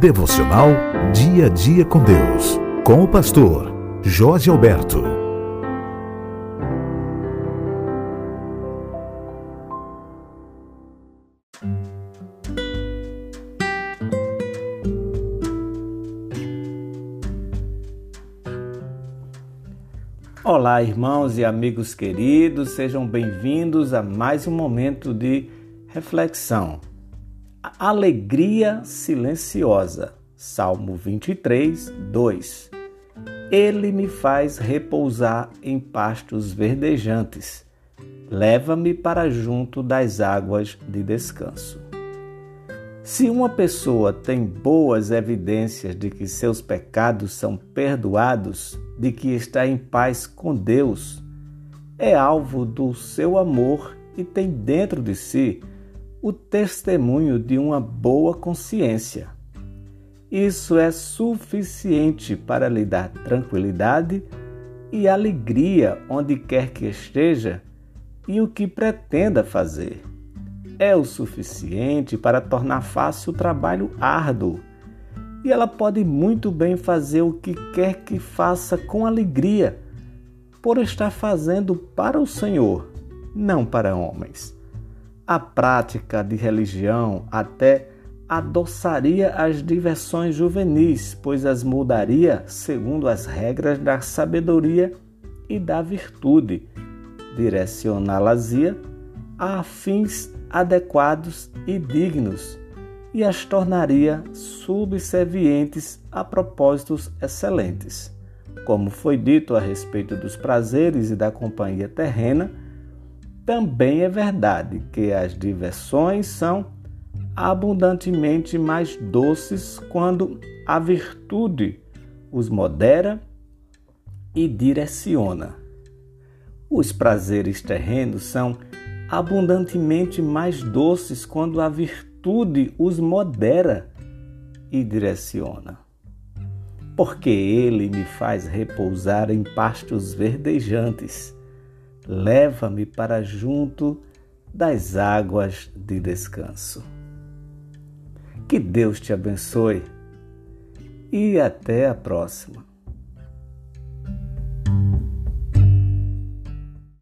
Devocional Dia a Dia com Deus. Com o pastor Jorge Alberto. Olá, irmãos e amigos queridos, sejam bem-vindos a mais um momento de reflexão. Alegria silenciosa. Salmo 23, 2. Ele me faz repousar em pastos verdejantes. Leva-me para junto das águas de descanso. Se uma pessoa tem boas evidências de que seus pecados são perdoados, de que está em paz com Deus, é alvo do seu amor e tem dentro de si o testemunho de uma boa consciência. Isso é suficiente para lhe dar tranquilidade e alegria onde quer que esteja e o que pretenda fazer. É o suficiente para tornar fácil o trabalho árduo. E ela pode muito bem fazer o que quer que faça com alegria, por estar fazendo para o Senhor, não para homens a prática de religião até adoçaria as diversões juvenis, pois as mudaria segundo as regras da sabedoria e da virtude, direcioná-las-ia a fins adequados e dignos, e as tornaria subservientes a propósitos excelentes. Como foi dito a respeito dos prazeres e da companhia terrena, também é verdade que as diversões são abundantemente mais doces quando a virtude os modera e direciona. Os prazeres terrenos são abundantemente mais doces quando a virtude os modera e direciona. Porque ele me faz repousar em pastos verdejantes leva-me para junto das águas de descanso. Que Deus te abençoe e até a próxima.